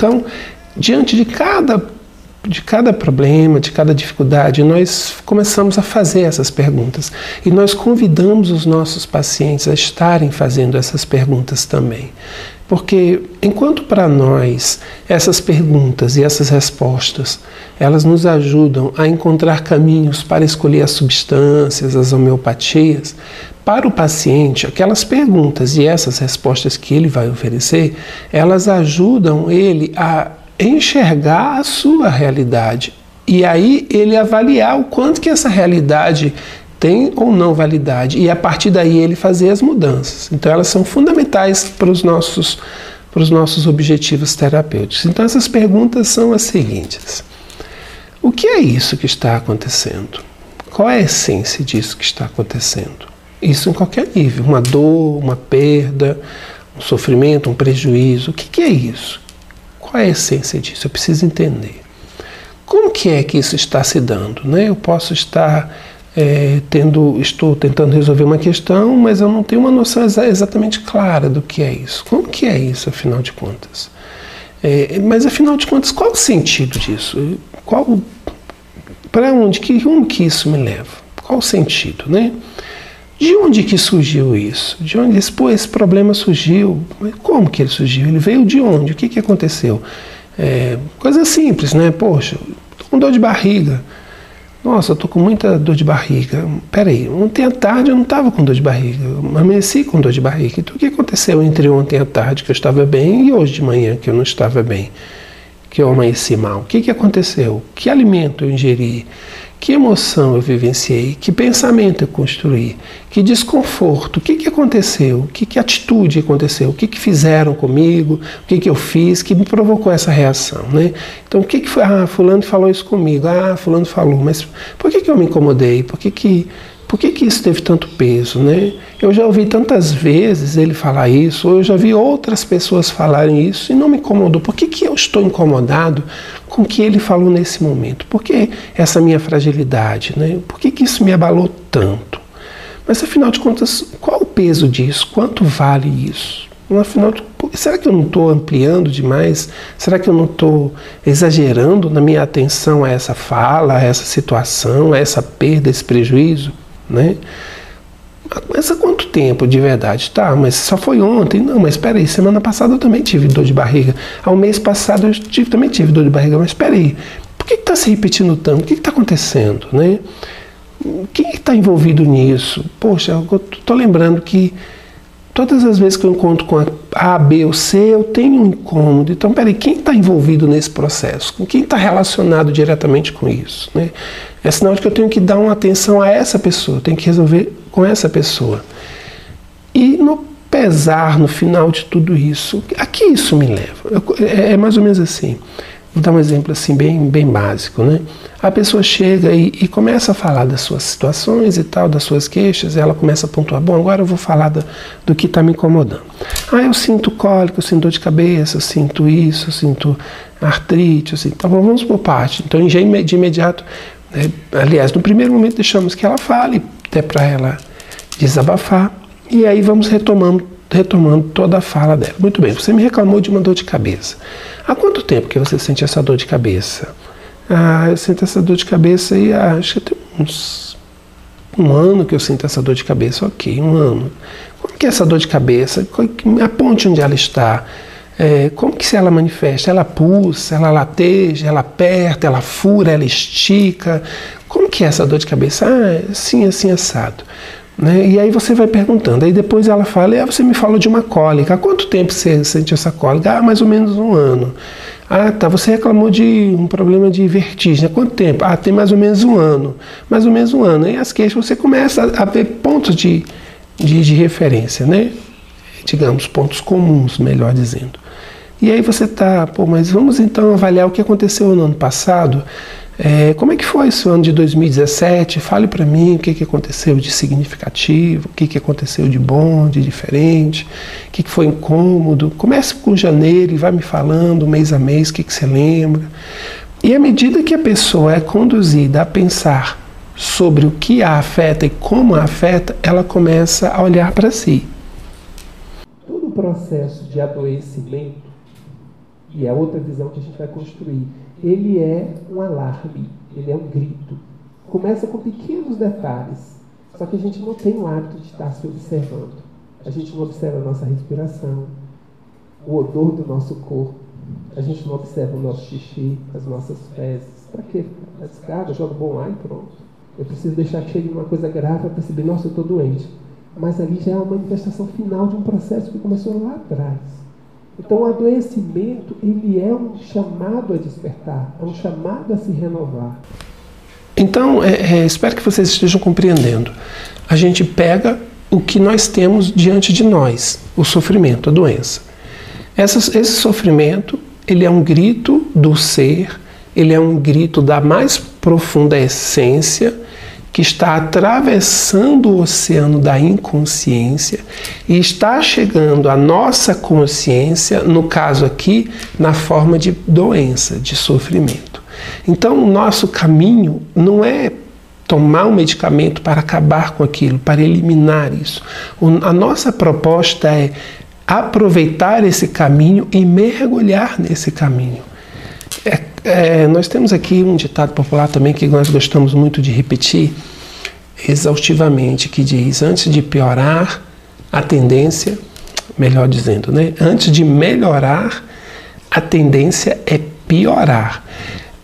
Então, diante de cada de cada problema, de cada dificuldade, nós começamos a fazer essas perguntas e nós convidamos os nossos pacientes a estarem fazendo essas perguntas também. Porque enquanto para nós essas perguntas e essas respostas, elas nos ajudam a encontrar caminhos para escolher as substâncias, as homeopatias, para o paciente, aquelas perguntas e essas respostas que ele vai oferecer, elas ajudam ele a enxergar a sua realidade e aí ele avaliar o quanto que essa realidade tem ou não validade e a partir daí ele fazer as mudanças. Então elas são fundamentais para os nossos para os nossos objetivos terapêuticos. Então essas perguntas são as seguintes: O que é isso que está acontecendo? Qual é a essência disso que está acontecendo? Isso em qualquer nível, uma dor, uma perda, um sofrimento, um prejuízo. O que, que é isso? Qual é a essência disso? Eu preciso entender. Como que é que isso está se dando? Né? Eu posso estar é, tendo, estou tentando resolver uma questão, mas eu não tenho uma noção exatamente clara do que é isso. Como que é isso, afinal de contas? É, mas afinal de contas, qual o sentido disso? Qual, para onde que, onde que isso me leva? Qual o sentido, né? De onde que surgiu isso? De onde esse, pô, esse problema surgiu? Como que ele surgiu? Ele veio de onde? O que, que aconteceu? É, coisa simples, né? Poxa, tô com dor de barriga. Nossa, tô com muita dor de barriga. Peraí, ontem à tarde eu não estava com dor de barriga. Eu amanheci com dor de barriga. Então o que aconteceu entre ontem à tarde que eu estava bem e hoje de manhã que eu não estava bem? Que eu amanheci mal? O que, que aconteceu? Que alimento eu ingeri? Que emoção eu vivenciei? Que pensamento eu construí? Que desconforto? O que, que aconteceu? Que, que atitude aconteceu? O que, que fizeram comigo? O que, que eu fiz que me provocou essa reação? Né? Então, o que, que foi? Ah, Fulano falou isso comigo. Ah, Fulano falou. Mas por que, que eu me incomodei? Por que, que por que, que isso teve tanto peso, né? Eu já ouvi tantas vezes ele falar isso, ou eu já vi outras pessoas falarem isso e não me incomodou. Por que, que eu estou incomodado com o que ele falou nesse momento? Por que essa minha fragilidade, né? Por que, que isso me abalou tanto? Mas afinal de contas, qual o peso disso? Quanto vale isso? Afinal, será que eu não estou ampliando demais? Será que eu não estou exagerando na minha atenção a essa fala, a essa situação, a essa perda, esse prejuízo? Né? Mas há quanto tempo de verdade? Tá, mas só foi ontem. Não, mas espera aí, semana passada eu também tive dor de barriga. Ao mês passado eu tive, também tive dor de barriga, mas espera aí, por que está se repetindo tanto? O que está acontecendo, né? Quem está envolvido nisso? Poxa, eu estou lembrando que todas as vezes que eu encontro com a B ou C, eu tenho um incômodo. Então, peraí, quem está envolvido nesse processo? Quem está relacionado diretamente com isso? Né? É sinal de que eu tenho que dar uma atenção a essa pessoa, tenho que resolver com essa pessoa. E no pesar, no final de tudo isso, a que isso me leva? Eu, é, é, mais ou menos assim. Vou dar um exemplo assim bem, bem básico, né? A pessoa chega e, e, começa a falar das suas situações e tal, das suas queixas, ela começa a pontuar, bom, agora eu vou falar do, do que está me incomodando. Ah, eu sinto cólica, eu sinto dor de cabeça, eu sinto isso, eu sinto artrite, assim. Então vamos por parte. Então, de imediato, né? Aliás, no primeiro momento deixamos que ela fale, até para ela desabafar, e aí vamos retomando, retomando toda a fala dela. Muito bem, você me reclamou de uma dor de cabeça. Há quanto tempo que você sente essa dor de cabeça? Ah, eu sinto essa dor de cabeça e ah, acho que tem uns um ano que eu sinto essa dor de cabeça, ok, um ano. Como que é essa dor de cabeça? Aponte onde ela está. É, como que se ela manifesta? Ela pulsa, ela lateja, ela aperta, ela fura, ela estica. Como que é essa dor de cabeça? Ah, assim, assim, assado. Né? E aí você vai perguntando. Aí depois ela fala, ah, você me falou de uma cólica. Há quanto tempo você sente essa cólica? Ah, mais ou menos um ano. Ah, tá. Você reclamou de um problema de vertigem. Há quanto tempo? Ah, tem mais ou menos um ano. Mais ou menos um ano. E as queixas você começa a ver pontos de, de, de referência, né? Digamos, pontos comuns, melhor dizendo. E aí você tá, pô, mas vamos então avaliar o que aconteceu no ano passado. É, como é que foi esse ano de 2017? Fale para mim o que, que aconteceu de significativo, o que, que aconteceu de bom, de diferente, o que, que foi incômodo. Comece com janeiro e vai me falando mês a mês o que, que você lembra. E à medida que a pessoa é conduzida a pensar sobre o que a afeta e como a afeta, ela começa a olhar para si. Todo o processo de adoecimento e é outra visão que a gente vai construir. Ele é um alarme, ele é um grito. Começa com pequenos detalhes, só que a gente não tem o hábito de estar se observando. A gente não observa a nossa respiração, o odor do nosso corpo, a gente não observa o nosso xixi, as nossas fezes. Para quê? A descarga, joga bom ar e pronto. Eu preciso deixar que chegue uma coisa grave para perceber, nossa, eu estou doente. Mas ali já é uma manifestação final de um processo que começou lá atrás. Então, o adoecimento, ele é um chamado a despertar, é um chamado a se renovar. Então, é, é, espero que vocês estejam compreendendo. A gente pega o que nós temos diante de nós, o sofrimento, a doença. Essa, esse sofrimento, ele é um grito do ser, ele é um grito da mais profunda essência que está atravessando o oceano da inconsciência e está chegando à nossa consciência, no caso aqui, na forma de doença, de sofrimento. Então, o nosso caminho não é tomar um medicamento para acabar com aquilo, para eliminar isso. A nossa proposta é aproveitar esse caminho e mergulhar nesse caminho. É, é, nós temos aqui um ditado popular também que nós gostamos muito de repetir exaustivamente, que diz: antes de piorar, a tendência, melhor dizendo, né? Antes de melhorar, a tendência é piorar.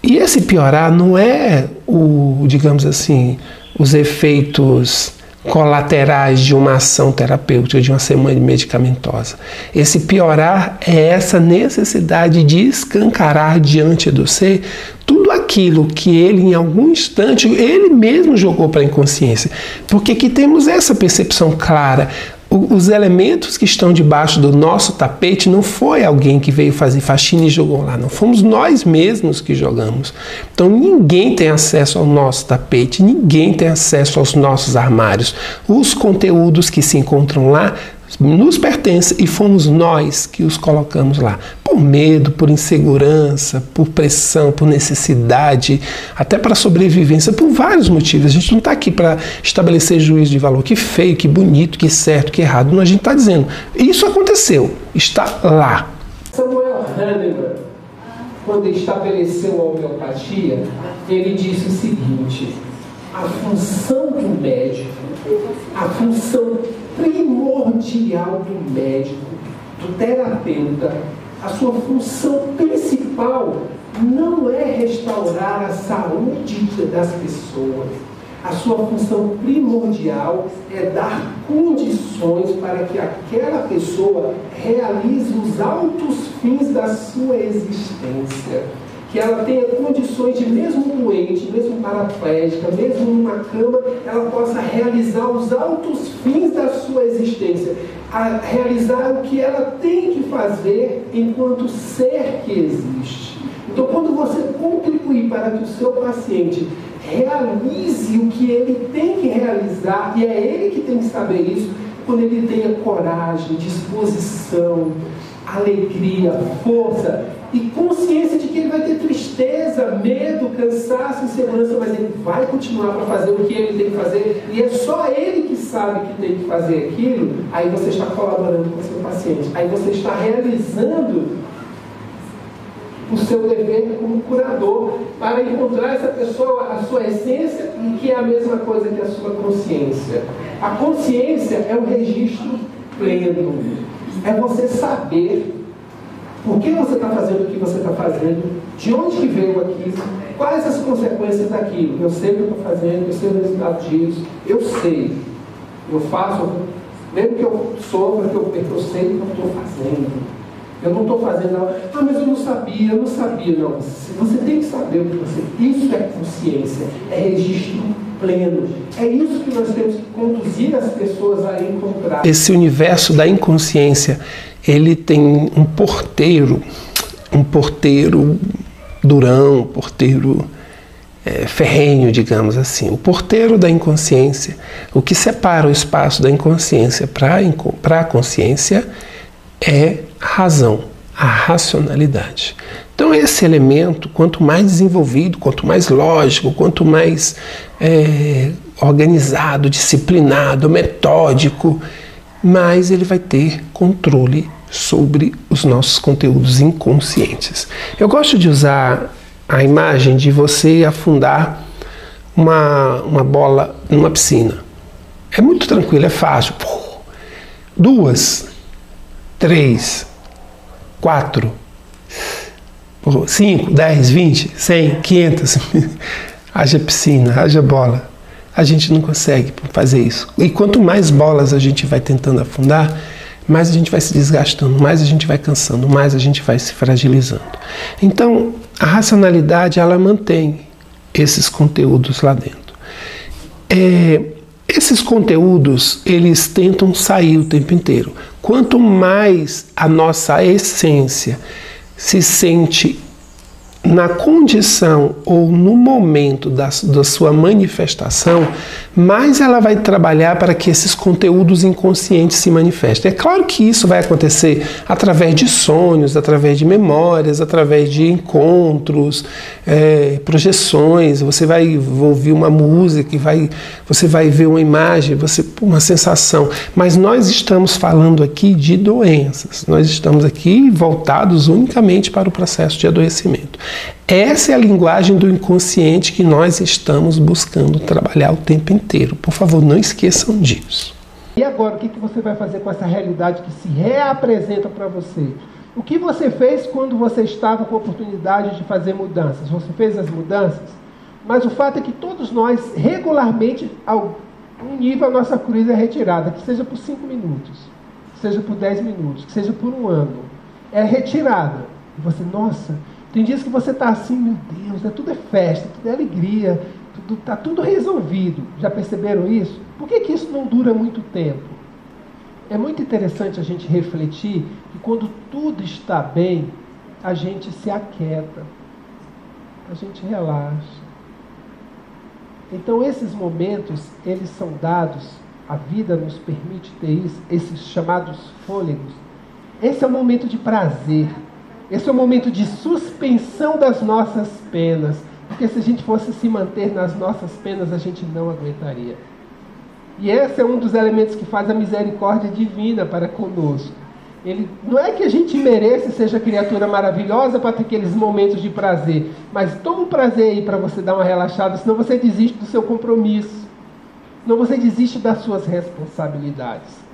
E esse piorar não é o, digamos assim, os efeitos colaterais de uma ação terapêutica, de uma semana medicamentosa. Esse piorar é essa necessidade de escancarar diante do ser tudo aquilo que ele, em algum instante, ele mesmo jogou para a inconsciência. Porque aqui temos essa percepção clara os elementos que estão debaixo do nosso tapete não foi alguém que veio fazer faxina e jogou lá, não. Fomos nós mesmos que jogamos. Então ninguém tem acesso ao nosso tapete, ninguém tem acesso aos nossos armários. Os conteúdos que se encontram lá nos pertence e fomos nós que os colocamos lá. Por medo, por insegurança, por pressão, por necessidade, até para sobrevivência, por vários motivos. A gente não está aqui para estabelecer juízo de valor, que feio, que bonito, que certo, que errado. Não, a gente está dizendo, isso aconteceu, está lá. Samuel Hahnemann, quando estabeleceu a homeopatia, ele disse o seguinte: a função do médico, a função primordial do médico, do terapeuta, a sua função principal não é restaurar a saúde das pessoas. A sua função primordial é dar condições para que aquela pessoa realize os altos fins da sua existência que ela tenha condições de, mesmo doente, mesmo paraplégica, mesmo numa cama, ela possa realizar os altos fins da sua existência, a realizar o que ela tem que fazer enquanto ser que existe. Então, quando você contribuir para que o seu paciente realize o que ele tem que realizar, e é ele que tem que saber isso, quando ele tenha coragem, disposição, alegria, força e consciência de que ele vai ter tristeza, medo, cansaço, insegurança, mas ele vai continuar para fazer o que ele tem que fazer e é só ele que sabe que tem que fazer aquilo. Aí você está colaborando com o seu paciente, aí você está realizando o seu dever como curador para encontrar essa pessoa, a sua essência, que é a mesma coisa que a sua consciência. A consciência é o registro pleno é você saber por que você está fazendo o que você está fazendo, de onde que veio aquilo, quais as consequências daquilo. Eu sei o que eu estou fazendo, eu sei o resultado disso, eu sei. Eu faço, mesmo que eu sofra, que eu, eu sei o que eu estou fazendo. Eu não estou fazendo nada. Ah, mas eu não sabia, eu não sabia. Não, você tem que saber o que você. Isso é consciência, é registro pleno. É isso que nós temos que conduzir as pessoas a encontrar. Esse universo da inconsciência, ele tem um porteiro, um porteiro durão, um porteiro é, ferrenho, digamos assim. O porteiro da inconsciência, o que separa o espaço da inconsciência para a consciência é a razão, a racionalidade. Então, esse elemento, quanto mais desenvolvido, quanto mais lógico, quanto mais é, organizado, disciplinado, metódico, mais ele vai ter controle sobre os nossos conteúdos inconscientes. Eu gosto de usar a imagem de você afundar uma, uma bola numa piscina. É muito tranquilo, é fácil. Duas, três, quatro, cinco, dez, vinte, cem, quinhentas. haja piscina, haja bola. A gente não consegue fazer isso. E quanto mais bolas a gente vai tentando afundar, mais a gente vai se desgastando, mais a gente vai cansando, mais a gente vai se fragilizando. Então, a racionalidade ela mantém esses conteúdos lá dentro. É, esses conteúdos eles tentam sair o tempo inteiro. Quanto mais a nossa essência se sente na condição ou no momento da, da, sua manifestação, mais ela vai trabalhar para que esses conteúdos inconscientes se manifestem. É claro que isso vai acontecer através de sonhos, através de memórias, através de encontros, é, projeções. Você vai ouvir uma música, vai, você vai ver uma imagem, você uma sensação. Mas nós estamos falando aqui de doenças. Nós estamos aqui voltados unicamente para o processo de adoecimento. Essa é a linguagem do inconsciente que nós estamos buscando trabalhar o tempo inteiro. Por favor, não esqueçam disso. E agora, o que você vai fazer com essa realidade que se reapresenta para você? O que você fez quando você estava com a oportunidade de fazer mudanças? Você fez as mudanças? Mas o fato é que todos nós, regularmente, ao um nível, a nossa cruz é retirada, que seja por cinco minutos, que seja por dez minutos, que seja por um ano. É retirada. E você, nossa, tem dias que você está assim, meu Deus, né? tudo é festa, tudo é alegria, tudo está tudo resolvido. Já perceberam isso? Por que, que isso não dura muito tempo? É muito interessante a gente refletir que quando tudo está bem, a gente se aquieta, a gente relaxa. Então esses momentos, eles são dados, a vida nos permite ter isso, esses chamados fôlegos. Esse é o momento de prazer. Esse é o momento de suspensão das nossas penas. Porque se a gente fosse se manter nas nossas penas, a gente não aguentaria. E esse é um dos elementos que faz a misericórdia divina para conosco. Ele, não é que a gente mereça seja criatura maravilhosa para ter aqueles momentos de prazer, mas toma um prazer aí para você dar uma relaxada, senão você desiste do seu compromisso, senão você desiste das suas responsabilidades.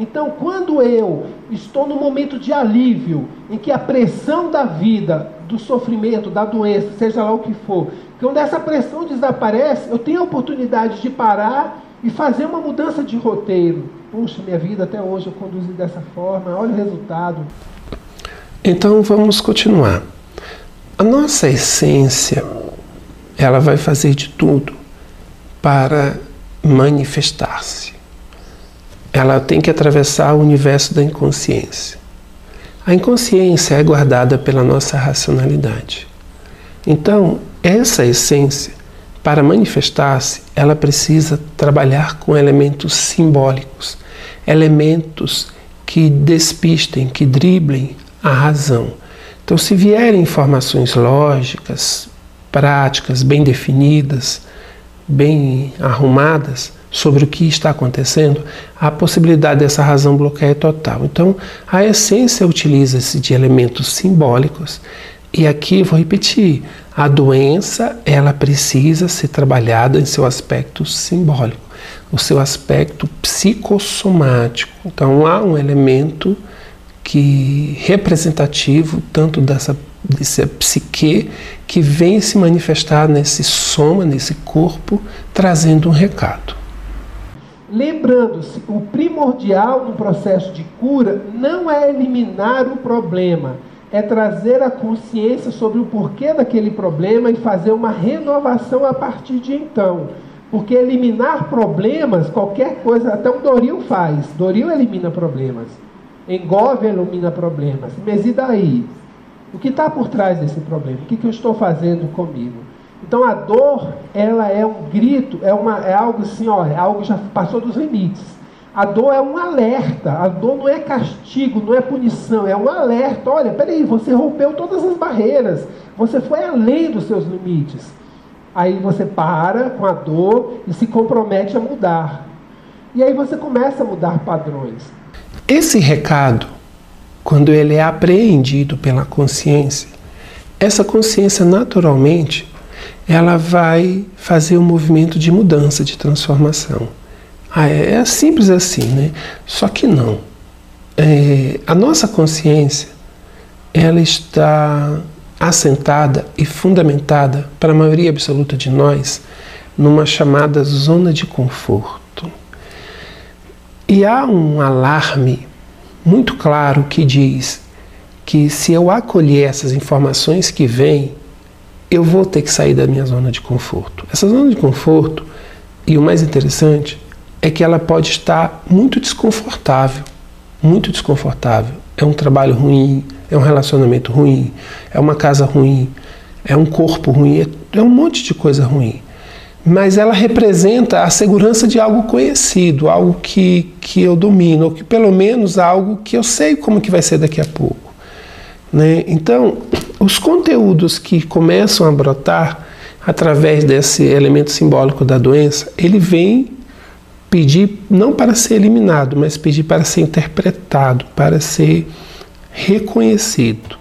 Então, quando eu estou no momento de alívio, em que a pressão da vida, do sofrimento, da doença, seja lá o que for, quando essa pressão desaparece, eu tenho a oportunidade de parar e fazer uma mudança de roteiro. Puxa, minha vida até hoje eu conduzi dessa forma, olha o resultado. Então vamos continuar. A nossa essência, ela vai fazer de tudo para manifestar-se ela tem que atravessar o universo da inconsciência. A inconsciência é guardada pela nossa racionalidade. Então, essa essência, para manifestar-se, ela precisa trabalhar com elementos simbólicos, elementos que despistem, que driblem a razão. Então, se vierem informações lógicas, práticas, bem definidas, bem arrumadas, sobre o que está acontecendo, a possibilidade dessa razão bloqueia é total. Então, a essência utiliza-se de elementos simbólicos e aqui vou repetir, a doença ela precisa ser trabalhada em seu aspecto simbólico, o seu aspecto psicossomático. Então há um elemento que representativo tanto dessa, dessa psique que vem se manifestar nesse soma, nesse corpo, trazendo um recado. Lembrando-se, o primordial no processo de cura não é eliminar o problema, é trazer a consciência sobre o porquê daquele problema e fazer uma renovação a partir de então. Porque eliminar problemas, qualquer coisa, até o Doril faz. Doril elimina problemas. Engove elimina problemas. Mas e daí? O que está por trás desse problema? O que, que eu estou fazendo comigo? Então a dor, ela é um grito, é, uma, é algo assim, ó, é algo que já passou dos limites. A dor é um alerta, a dor não é castigo, não é punição, é um alerta. Olha, peraí, você rompeu todas as barreiras, você foi além dos seus limites. Aí você para com a dor e se compromete a mudar. E aí você começa a mudar padrões. Esse recado quando ele é apreendido pela consciência, essa consciência naturalmente ela vai fazer um movimento de mudança, de transformação. Ah, é, é simples assim, né? Só que não. É, a nossa consciência ela está assentada e fundamentada para a maioria absoluta de nós numa chamada zona de conforto. E há um alarme muito claro que diz que se eu acolher essas informações que vêm, eu vou ter que sair da minha zona de conforto. Essa zona de conforto, e o mais interessante, é que ela pode estar muito desconfortável, muito desconfortável. É um trabalho ruim, é um relacionamento ruim, é uma casa ruim, é um corpo ruim, é, é um monte de coisa ruim. Mas ela representa a segurança de algo conhecido, algo que, que eu domino, ou que pelo menos algo que eu sei como que vai ser daqui a pouco. Né? Então, os conteúdos que começam a brotar através desse elemento simbólico da doença, ele vem pedir não para ser eliminado, mas pedir para ser interpretado, para ser reconhecido.